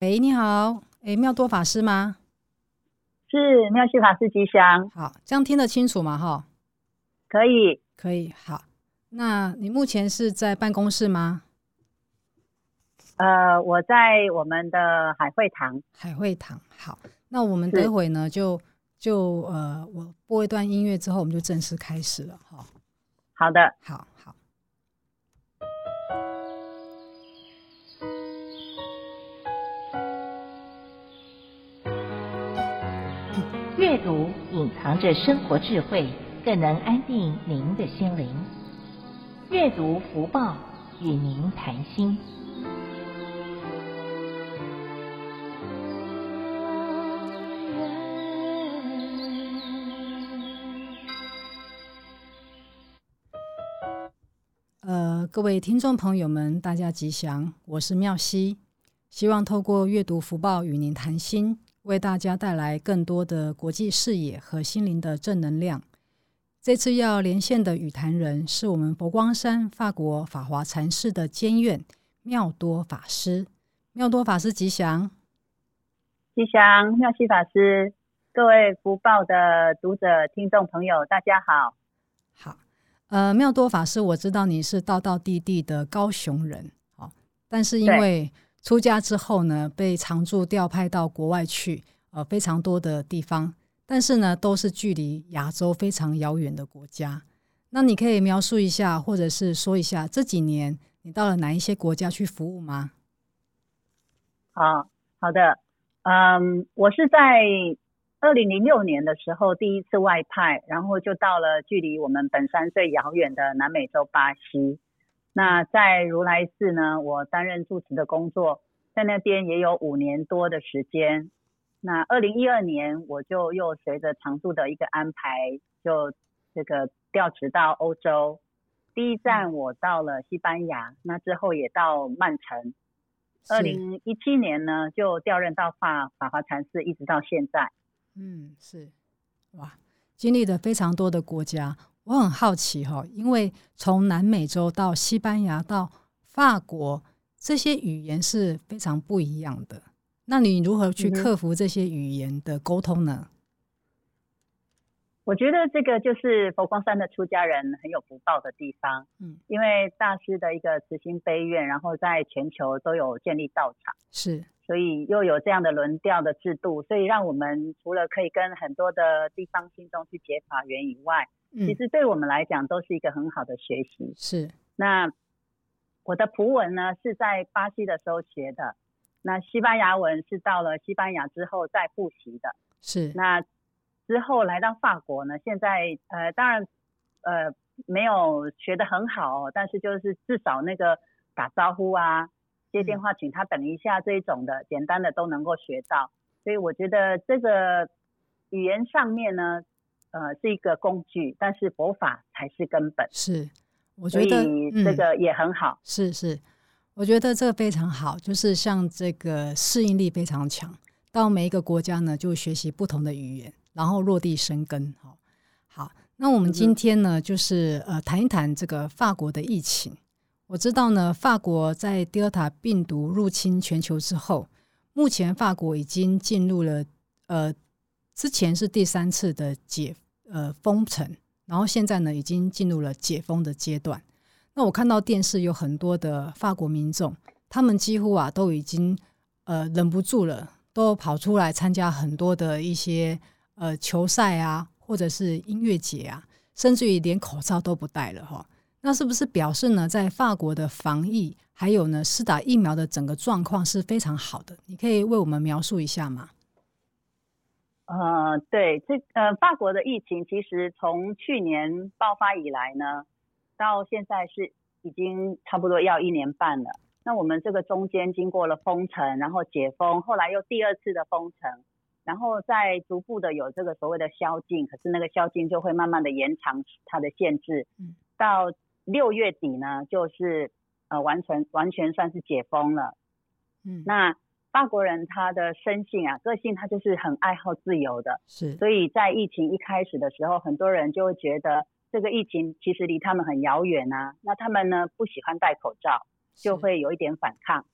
喂，你好，哎，妙多法师吗？是妙西法师吉祥。好，这样听得清楚吗？哈，可以，可以。好，那你目前是在办公室吗？呃，我在我们的海会堂。海会堂。好，那我们等会呢，就就呃，我播一段音乐之后，我们就正式开始了。哈，好的，好阅读隐藏着生活智慧，更能安定您的心灵。阅读福报，与您谈心。呃，各位听众朋友们，大家吉祥，我是妙西，希望透过阅读福报与您谈心。为大家带来更多的国际视野和心灵的正能量。这次要连线的与谈人是我们佛光山法国法华禅寺的监院妙多法师。妙多法师吉祥，吉祥，妙西法师，各位福报的读者、听众朋友，大家好。好，呃，妙多法师，我知道你是道道地地的高雄人，好，但是因为出家之后呢，被常驻调派到国外去，呃，非常多的地方，但是呢，都是距离亚洲非常遥远的国家。那你可以描述一下，或者是说一下这几年你到了哪一些国家去服务吗？好，好的，嗯，我是在二零零六年的时候第一次外派，然后就到了距离我们本山最遥远的南美洲巴西。那在如来寺呢，我担任住持的工作，在那边也有五年多的时间。那二零一二年，我就又随着常住的一个安排，就这个调职到欧洲。第一站我到了西班牙，那之后也到曼城。二零一七年呢，就调任到法法华禅寺，一直到现在。嗯，是，哇，经历了非常多的国家。我很好奇哈，因为从南美洲到西班牙到法国，这些语言是非常不一样的。那你如何去克服这些语言的沟通呢？我觉得这个就是佛光山的出家人很有福报的地方。嗯，因为大师的一个慈心悲愿，然后在全球都有建立道场，是，所以又有这样的轮调的制度，所以让我们除了可以跟很多的地方信众去结法缘以外，其实对我们来讲都是一个很好的学习。是，那我的葡文呢是在巴西的时候学的，那西班牙文是到了西班牙之后再复习的。是，那之后来到法国呢，现在呃当然呃没有学得很好，但是就是至少那个打招呼啊、接电话请他等一下这一种的简单的都能够学到。所以我觉得这个语言上面呢。呃，是一个工具，但是佛法才是根本。是，我觉得这个也很好。嗯、是是，我觉得这个非常好，就是像这个适应力非常强，到每一个国家呢，就学习不同的语言，然后落地生根。好，好，那我们今天呢，就是呃谈一谈这个法国的疫情。我知道呢，法国在 Delta 病毒入侵全球之后，目前法国已经进入了呃。之前是第三次的解呃封城，然后现在呢已经进入了解封的阶段。那我看到电视有很多的法国民众，他们几乎啊都已经呃忍不住了，都跑出来参加很多的一些呃球赛啊，或者是音乐节啊，甚至于连口罩都不戴了哈。那是不是表示呢，在法国的防疫还有呢施打疫苗的整个状况是非常好的？你可以为我们描述一下吗？呃，对，这呃，法国的疫情其实从去年爆发以来呢，到现在是已经差不多要一年半了。那我们这个中间经过了封城，然后解封，后来又第二次的封城，然后再逐步的有这个所谓的宵禁，可是那个宵禁就会慢慢的延长它的限制，到六月底呢，就是呃完全完全算是解封了。嗯，那。法国人他的生性啊，个性他就是很爱好自由的，是。所以在疫情一开始的时候，很多人就会觉得这个疫情其实离他们很遥远啊。那他们呢不喜欢戴口罩，就会有一点反抗。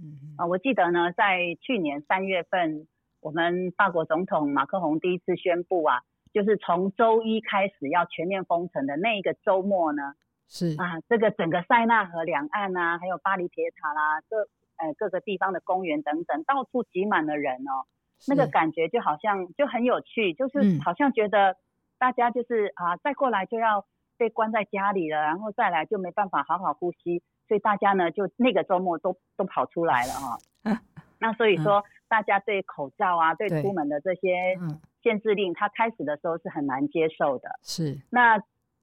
嗯啊，我记得呢，在去年三月份，我们法国总统马克宏第一次宣布啊，就是从周一开始要全面封城的那一个周末呢，是啊，这个整个塞纳河两岸啊，还有巴黎铁塔啦，各呃各个地方的公园等等，到处挤满了人哦，那个感觉就好像就很有趣，就是好像觉得大家就是、嗯、啊，再过来就要被关在家里了，然后再来就没办法好好呼吸。所以大家呢，就那个周末都都跑出来了哈、哦。那所以说，大家对口罩啊，对出门的这些限制令，他开始的时候是很难接受的。是。那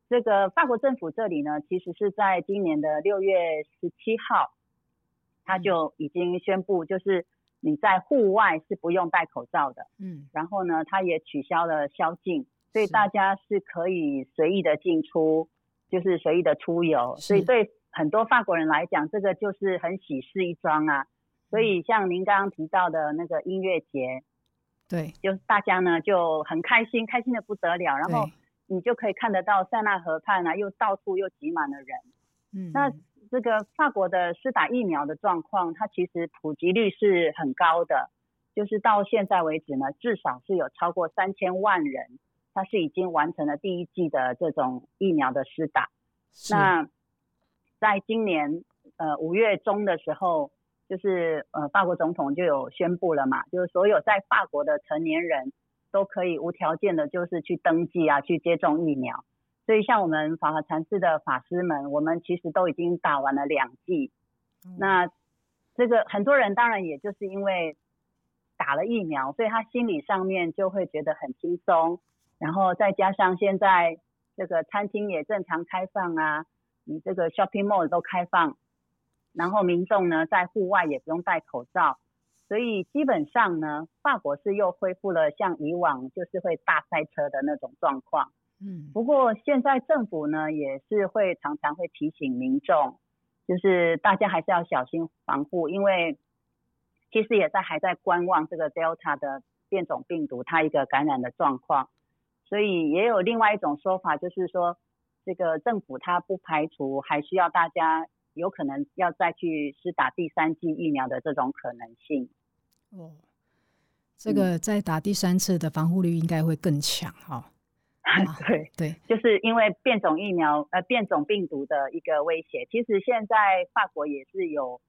这个法国政府这里呢，其实是在今年的六月十七号，他就已经宣布，就是你在户外是不用戴口罩的。嗯。然后呢，他也取消了宵禁，所以大家是可以随意的进出，就是随意的出游。所以对。很多法国人来讲，这个就是很喜事一桩啊。所以像您刚刚提到的那个音乐节，对，就是大家呢就很开心，开心的不得了。然后你就可以看得到塞纳河畔啊，又到处又挤满了人。嗯，那这个法国的施打疫苗的状况，它其实普及率是很高的，就是到现在为止呢，至少是有超过三千万人，他是已经完成了第一季的这种疫苗的施打。那在今年呃五月中的时候，就是呃法国总统就有宣布了嘛，就是所有在法国的成年人都可以无条件的，就是去登记啊，去接种疫苗。所以像我们法华禅寺的法师们，我们其实都已经打完了两剂。嗯。那这个很多人当然也就是因为打了疫苗，所以他心理上面就会觉得很轻松。然后再加上现在这个餐厅也正常开放啊。你这个 shopping mall 都开放，然后民众呢在户外也不用戴口罩，所以基本上呢，法国是又恢复了像以往就是会大塞车的那种状况。嗯，不过现在政府呢也是会常常会提醒民众，就是大家还是要小心防护，因为其实也在还在观望这个 Delta 的变种病毒它一个感染的状况，所以也有另外一种说法，就是说。这个政府它不排除还需要大家有可能要再去施打第三剂疫苗的这种可能性。哦，这个再打第三次的防护率应该会更强哈、哦。对对，就是因为变种疫苗呃变种病毒的一个威胁。其实现在法国也是有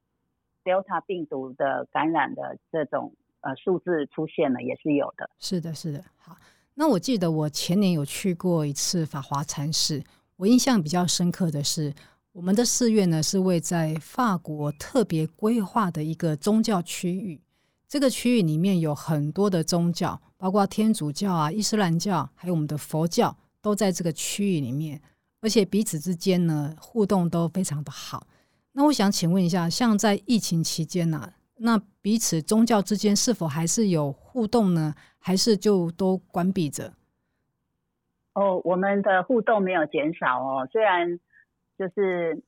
Delta 病毒的感染的这种呃数字出现了，也是有的。是的，是的。好，那我记得我前年有去过一次法华禅寺。我印象比较深刻的是，我们的寺院呢是位在法国特别规划的一个宗教区域。这个区域里面有很多的宗教，包括天主教啊、伊斯兰教，还有我们的佛教，都在这个区域里面，而且彼此之间呢互动都非常的好。那我想请问一下，像在疫情期间呢、啊，那彼此宗教之间是否还是有互动呢？还是就都关闭着？哦，我们的互动没有减少哦。虽然就是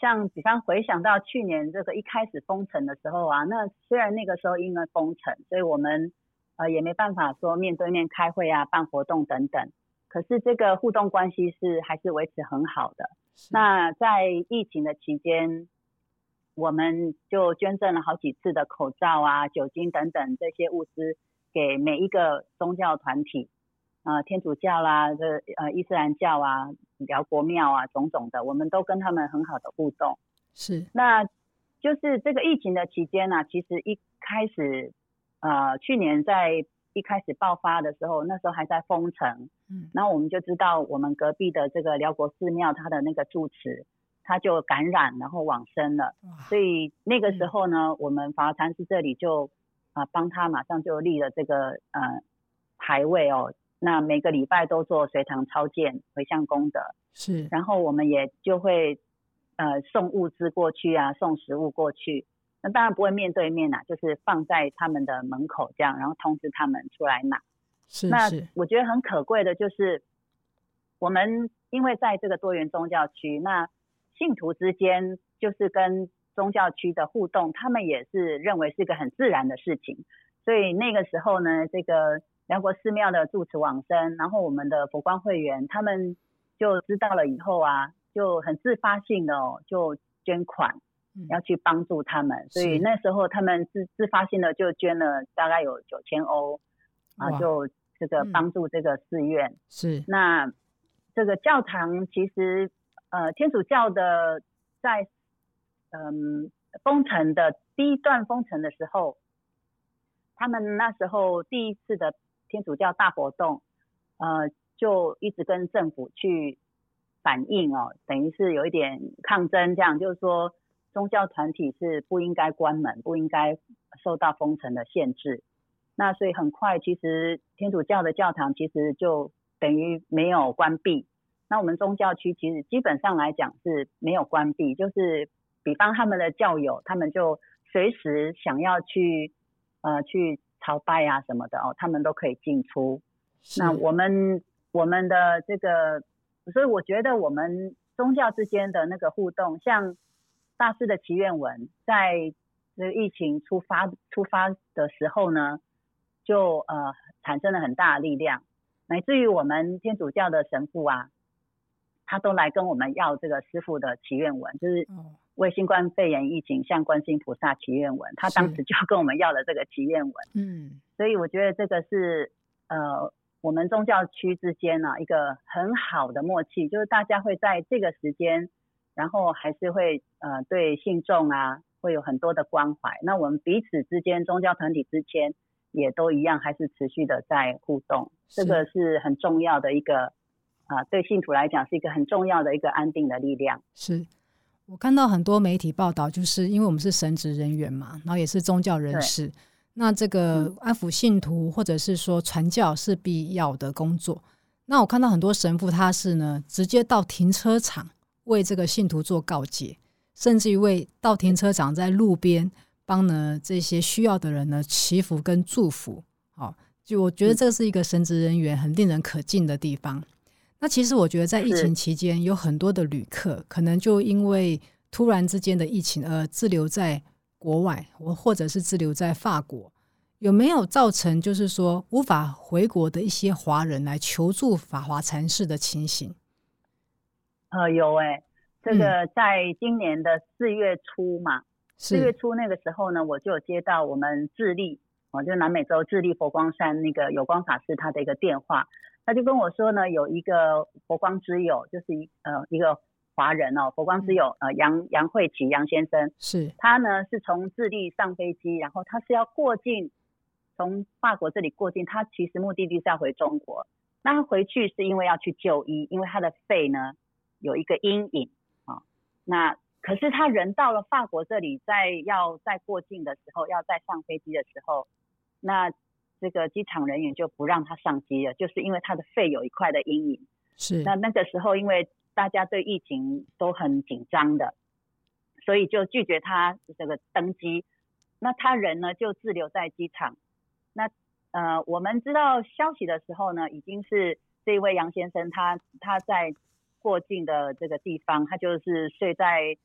像比方回想到去年这个一开始封城的时候啊，那虽然那个时候因为封城，所以我们呃也没办法说面对面开会啊、办活动等等。可是这个互动关系是还是维持很好的。那在疫情的期间，我们就捐赠了好几次的口罩啊、酒精等等这些物资给每一个宗教团体。呃，天主教啦，这呃伊斯兰教啊，辽国庙啊，种种的，我们都跟他们很好的互动。是，那就是这个疫情的期间呢、啊，其实一开始，呃，去年在一开始爆发的时候，那时候还在封城，嗯，然后我们就知道我们隔壁的这个辽国寺庙，它的那个住持他就感染，然后往生了，所以那个时候呢，嗯、我们法华禅寺这里就啊、呃、帮他马上就立了这个呃牌位哦。那每个礼拜都做随堂超荐回向功德，是，然后我们也就会呃送物资过去啊，送食物过去。那当然不会面对面呐，就是放在他们的门口这样，然后通知他们出来拿。是，那我觉得很可贵的就是，我们因为在这个多元宗教区，那信徒之间就是跟宗教区的互动，他们也是认为是一个很自然的事情。所以那个时候呢，这个。辽国寺庙的住持往生，然后我们的佛光会员他们就知道了以后啊，就很自发性的哦，就捐款，要去帮助他们，所以那时候他们自自发性的就捐了大概有九千欧啊，就这个帮助这个寺院。是。那这个教堂其实呃天主教的在嗯封城的第一段封城的时候，他们那时候第一次的天主教大活动，呃就一直跟政府去反映哦，等于是有一点抗争，这样就是说。宗教团体是不应该关门，不应该受到封城的限制。那所以很快，其实天主教的教堂其实就等于没有关闭。那我们宗教区其实基本上来讲是没有关闭，就是比方他们的教友，他们就随时想要去呃去朝拜啊什么的哦，他们都可以进出。那我们我们的这个，所以我觉得我们宗教之间的那个互动，像。大师的祈愿文，在这个疫情出发出发的时候呢，就呃产生了很大的力量，乃至于我们天主教的神父啊，他都来跟我们要这个师傅的祈愿文，就是为新冠肺炎疫情向观世音菩萨祈愿文，他当时就跟我们要了这个祈愿文。嗯，所以我觉得这个是呃我们宗教区之间呢、啊、一个很好的默契，就是大家会在这个时间。然后还是会呃对信众啊会有很多的关怀，那我们彼此之间宗教团体之间也都一样，还是持续的在互动，这个是很重要的一个啊、呃、对信徒来讲是一个很重要的一个安定的力量。是我看到很多媒体报道，就是因为我们是神职人员嘛，然后也是宗教人士，那这个安抚信徒或者是说传教是必要的工作。那我看到很多神父他是呢直接到停车场。为这个信徒做告诫，甚至于为到停车场在路边帮呢这些需要的人呢祈福跟祝福。好，就我觉得这是一个神职人员很令人可敬的地方。那其实我觉得在疫情期间，有很多的旅客可能就因为突然之间的疫情而滞留在国外，或或者是滞留在法国，有没有造成就是说无法回国的一些华人来求助法华禅寺的情形？呃，有哎、欸，这个在今年的四月初嘛，四、嗯、月初那个时候呢，我就有接到我们智利，哦，就南美洲智利佛光山那个有光法师他的一个电话，他就跟我说呢，有一个佛光之友，就是一呃一个华人哦，佛光之友呃杨杨慧琪杨先生，是他呢是从智利上飞机，然后他是要过境，从法国这里过境，他其实目的地是要回中国，那他回去是因为要去就医，因为他的肺呢。有一个阴影啊，那可是他人到了法国这里，在要再过境的时候，要再上飞机的时候，那这个机场人员就不让他上机了，就是因为他的肺有一块的阴影。是。那那个时候，因为大家对疫情都很紧张的，所以就拒绝他这个登机。那他人呢就滞留在机场。那呃，我们知道消息的时候呢，已经是这位杨先生他他在。过境的这个地方，他就是睡在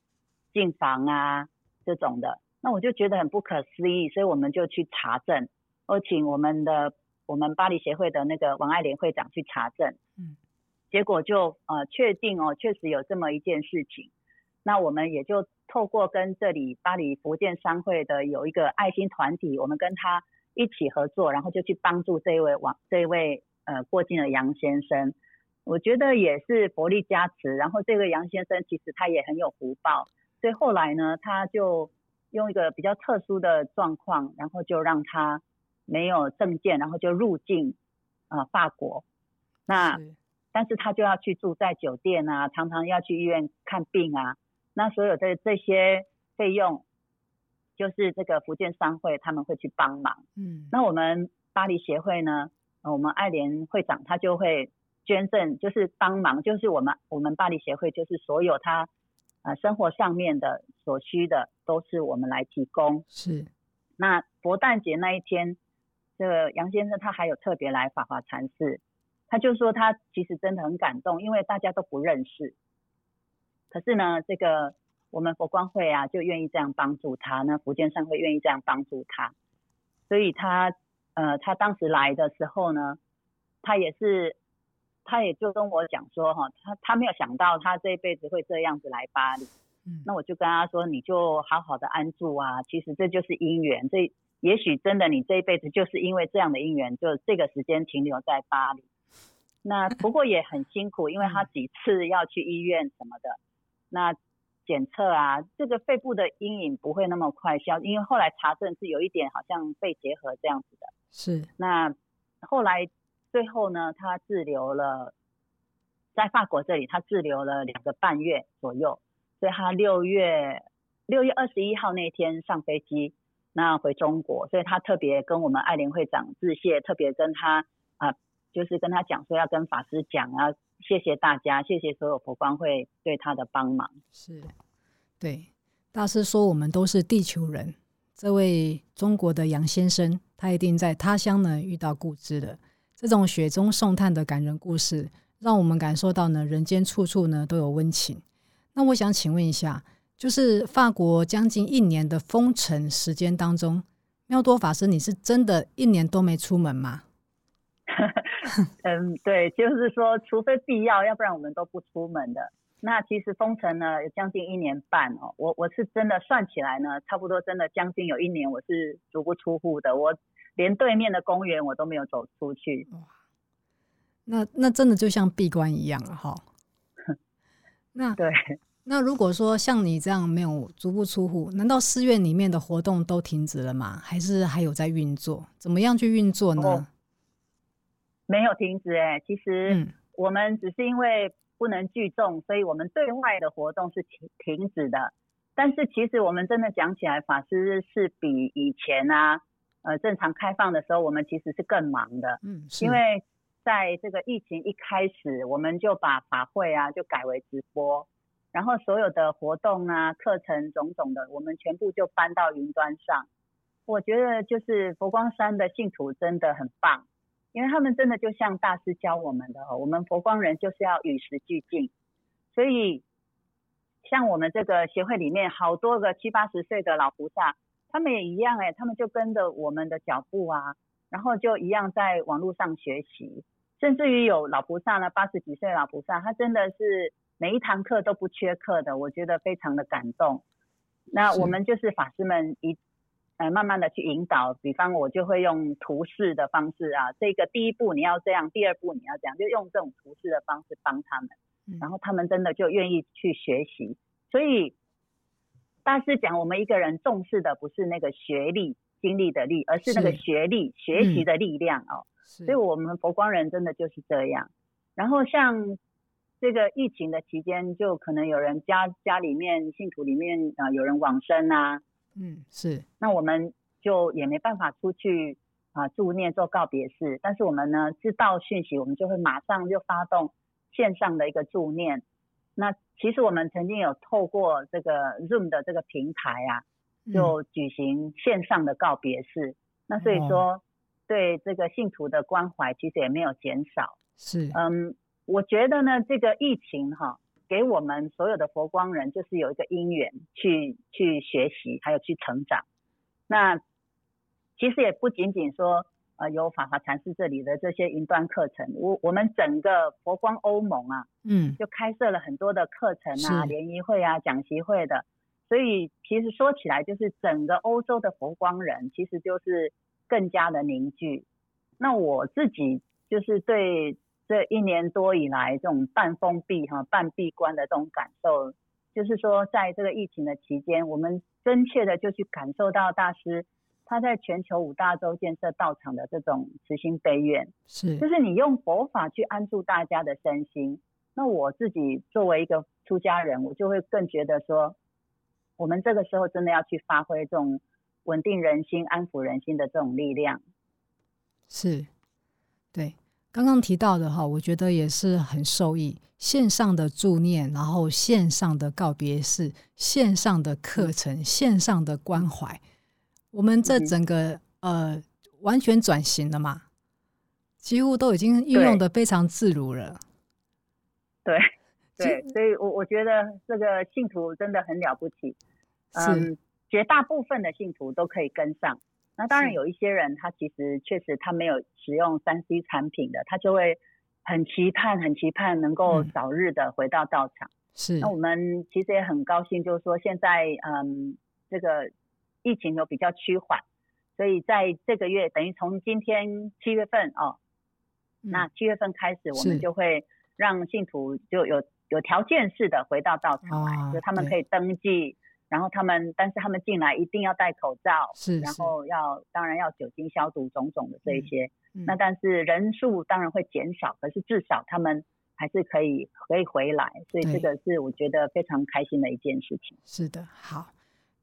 进房啊这种的，那我就觉得很不可思议，所以我们就去查证，我请我们的我们巴黎协会的那个王爱莲会长去查证，嗯，结果就呃确定哦，确实有这么一件事情，那我们也就透过跟这里巴黎福建商会的有一个爱心团体，我们跟他一起合作，然后就去帮助这一位王这一位呃过境的杨先生。我觉得也是佛力加持，然后这个杨先生其实他也很有福报，所以后来呢，他就用一个比较特殊的状况，然后就让他没有证件，然后就入境啊、呃、法国。那但是他就要去住在酒店啊，常常要去医院看病啊。那所有的这些费用，就是这个福建商会他们会去帮忙。嗯，那我们巴黎协会呢，我们爱莲会长他就会。捐赠就是帮忙，就是我们我们巴黎协会就是所有他呃生活上面的所需的都是我们来提供。是，那佛诞节那一天，这个杨先生他还有特别来法华禅寺，他就说他其实真的很感动，因为大家都不认识，可是呢，这个我们佛光会啊就愿意这样帮助他，那福建商会愿意这样帮助他，所以他呃他当时来的时候呢，他也是。他也就跟我讲说，哈，他他没有想到他这一辈子会这样子来巴黎，嗯，那我就跟他说，你就好好的安住啊，其实这就是因缘，这也许真的你这一辈子就是因为这样的因缘，就这个时间停留在巴黎。那 不过也很辛苦，因为他几次要去医院什么的，那检测啊，这个肺部的阴影不会那么快消，因为后来查证是有一点好像肺结核这样子的。是。那后来最后呢，他滞留了，在法国这里，他滞留了两个半月左右，所以他六月六月二十一号那天上飞机，那回中国，所以他特别跟我们爱莲会长致谢，特别跟他啊。就是跟他讲说要跟法师讲啊，谢谢大家，谢谢所有佛光会对他的帮忙。是，对，大师说我们都是地球人。这位中国的杨先生，他一定在他乡呢遇到故知的。这种雪中送炭的感人故事，让我们感受到呢人间处处呢都有温情。那我想请问一下，就是法国将近一年的封城时间当中，妙多法师，你是真的一年都没出门吗？嗯，对，就是说，除非必要，要不然我们都不出门的。那其实封城呢，有将近一年半哦。我我是真的算起来呢，差不多真的将近有一年，我是足不出户的。我连对面的公园我都没有走出去。哇那那真的就像闭关一样了哈。那对，那如果说像你这样没有足不出户，难道寺院里面的活动都停止了吗？还是还有在运作？怎么样去运作呢？哦没有停止哎，其实我们只是因为不能聚众，所以我们对外的活动是停停止的。但是其实我们真的讲起来，法师是比以前啊，呃，正常开放的时候，我们其实是更忙的。嗯，因为在这个疫情一开始，我们就把法会啊就改为直播，然后所有的活动啊、课程种种的，我们全部就搬到云端上。我觉得就是佛光山的信徒真的很棒。因为他们真的就像大师教我们的哦，我们佛光人就是要与时俱进，所以像我们这个协会里面好多个七八十岁的老菩萨，他们也一样哎，他们就跟着我们的脚步啊，然后就一样在网络上学习，甚至于有老菩萨呢，八十几岁老菩萨，他真的是每一堂课都不缺课的，我觉得非常的感动。那我们就是法师们一。呃，慢慢的去引导，比方我就会用图示的方式啊，这个第一步你要这样，第二步你要这样，就用这种图示的方式帮他们，然后他们真的就愿意去学习。所以大师讲，我们一个人重视的不是那个学历、经历的历，而是那个学历、学习的力量哦。所以我们佛光人真的就是这样。然后像这个疫情的期间，就可能有人家家里面信徒里面啊，有人往生啊。嗯，是。那我们就也没办法出去啊，助念做告别式。但是我们呢，知道讯息，我们就会马上就发动线上的一个助念。那其实我们曾经有透过这个 Zoom 的这个平台啊，就举行线上的告别式。嗯、那所以说，对这个信徒的关怀其实也没有减少。是。嗯，我觉得呢，这个疫情哈。给我们所有的佛光人，就是有一个因缘去去学习，还有去成长。那其实也不仅仅说，呃，有法华禅师这里的这些云端课程，我我们整个佛光欧盟啊，嗯，就开设了很多的课程啊、联谊会啊、讲习会的。所以其实说起来，就是整个欧洲的佛光人，其实就是更加的凝聚。那我自己就是对。这一年多以来，这种半封闭哈、半闭关的这种感受，就是说，在这个疫情的期间，我们真切的就去感受到大师他在全球五大洲建设道场的这种慈心悲愿，是，就是你用佛法去安住大家的身心。那我自己作为一个出家人，我就会更觉得说，我们这个时候真的要去发挥这种稳定人心、安抚人心的这种力量。是，对。刚刚提到的哈，我觉得也是很受益。线上的助念，然后线上的告别式，线上的课程，线上的关怀，我们这整个呃完全转型了嘛，几乎都已经运用的非常自如了。对 对，所以我我觉得这个信徒真的很了不起，嗯，绝大部分的信徒都可以跟上。那当然有一些人，他其实确实他没有使用三 C 产品的，他就会很期盼、很期盼能够早日的回到道场。是。那我们其实也很高兴，就是说现在嗯，这个疫情有比较趋缓，所以在这个月等于从今天七月份哦，嗯、那七月份开始，我们就会让信徒就有有条件式的回到道场来，哦、就他们可以登记。然后他们，但是他们进来一定要戴口罩，是，是，然后要当然要酒精消毒，种种的这一些。嗯嗯、那但是人数当然会减少，可是至少他们还是可以可以回来，所以这个是我觉得非常开心的一件事情。是的，好，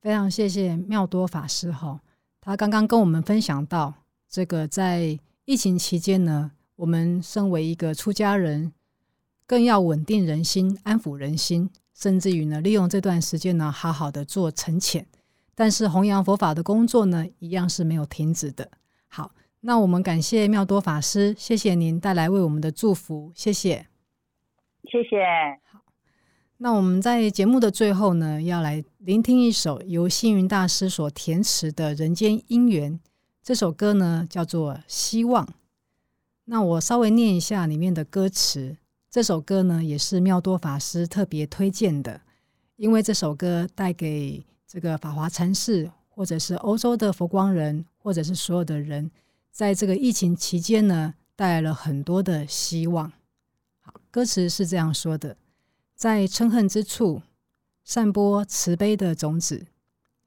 非常谢谢妙多法师哈，他刚刚跟我们分享到，这个在疫情期间呢，我们身为一个出家人，更要稳定人心，安抚人心。甚至于呢，利用这段时间呢，好好的做沉潜，但是弘扬佛法的工作呢，一样是没有停止的。好，那我们感谢妙多法师，谢谢您带来为我们的祝福，谢谢，谢谢。好，那我们在节目的最后呢，要来聆听一首由星云大师所填词的《人间姻缘》这首歌呢，叫做《希望》。那我稍微念一下里面的歌词。这首歌呢，也是妙多法师特别推荐的，因为这首歌带给这个法华禅寺，或者是欧洲的佛光人，或者是所有的人，在这个疫情期间呢，带来了很多的希望。好，歌词是这样说的：在嗔恨之处，散播慈悲的种子；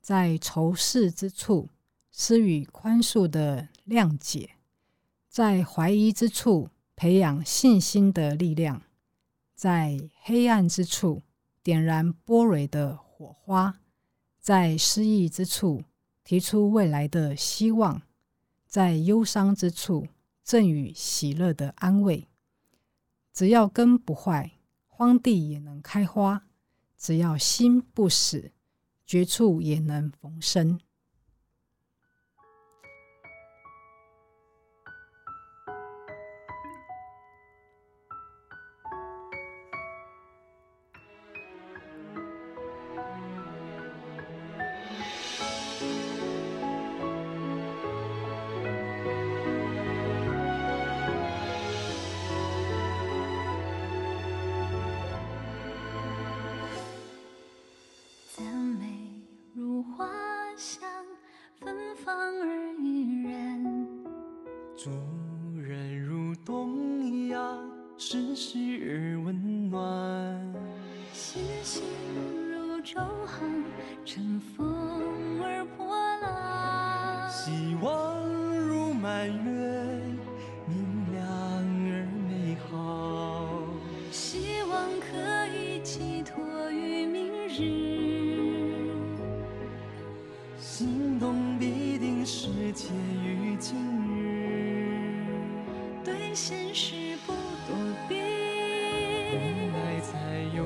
在仇视之处，施予宽恕的谅解；在怀疑之处，培养信心的力量，在黑暗之处点燃波蕊的火花，在失意之处提出未来的希望，在忧伤之处赠予喜乐的安慰。只要根不坏，荒地也能开花；只要心不死，绝处也能逢生。真实而温暖星星如舟好乘风而破浪。希望如满月明亮而美好。希望可以寄托于明日。心动必定是结于今日。对现实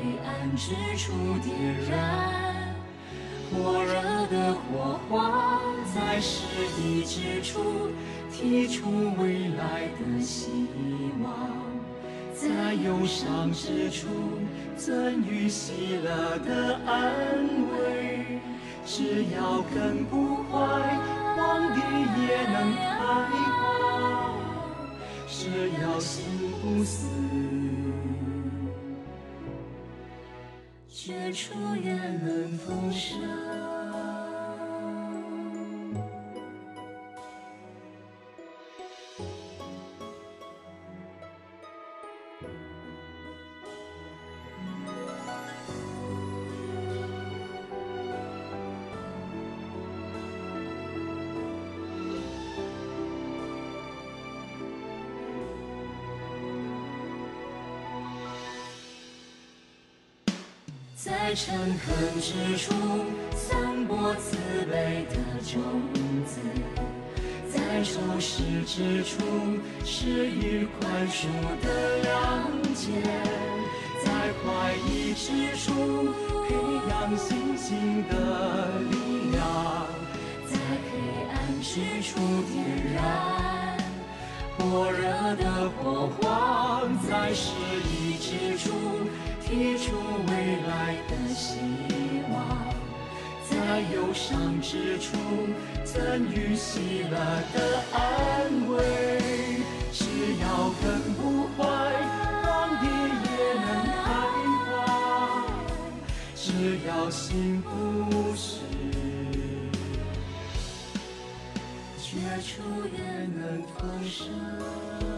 黑暗之处点燃火热的火花，在失意之处提出未来的希望，在忧伤之处。赠予喜乐的安慰，只要根不坏，荒地也能开花；只要心不死，绝处也能逢生。在嗔恨之处散播慈悲的种子，在仇视之处施予宽恕的谅解，在怀疑之处培养信心的力量，在黑暗之处点燃。火热的火花，在失意之处提出未来的希望，在忧伤之处赠予喜乐的安慰。只要根不坏。荒地也能开花只要心不死，绝处也能重生。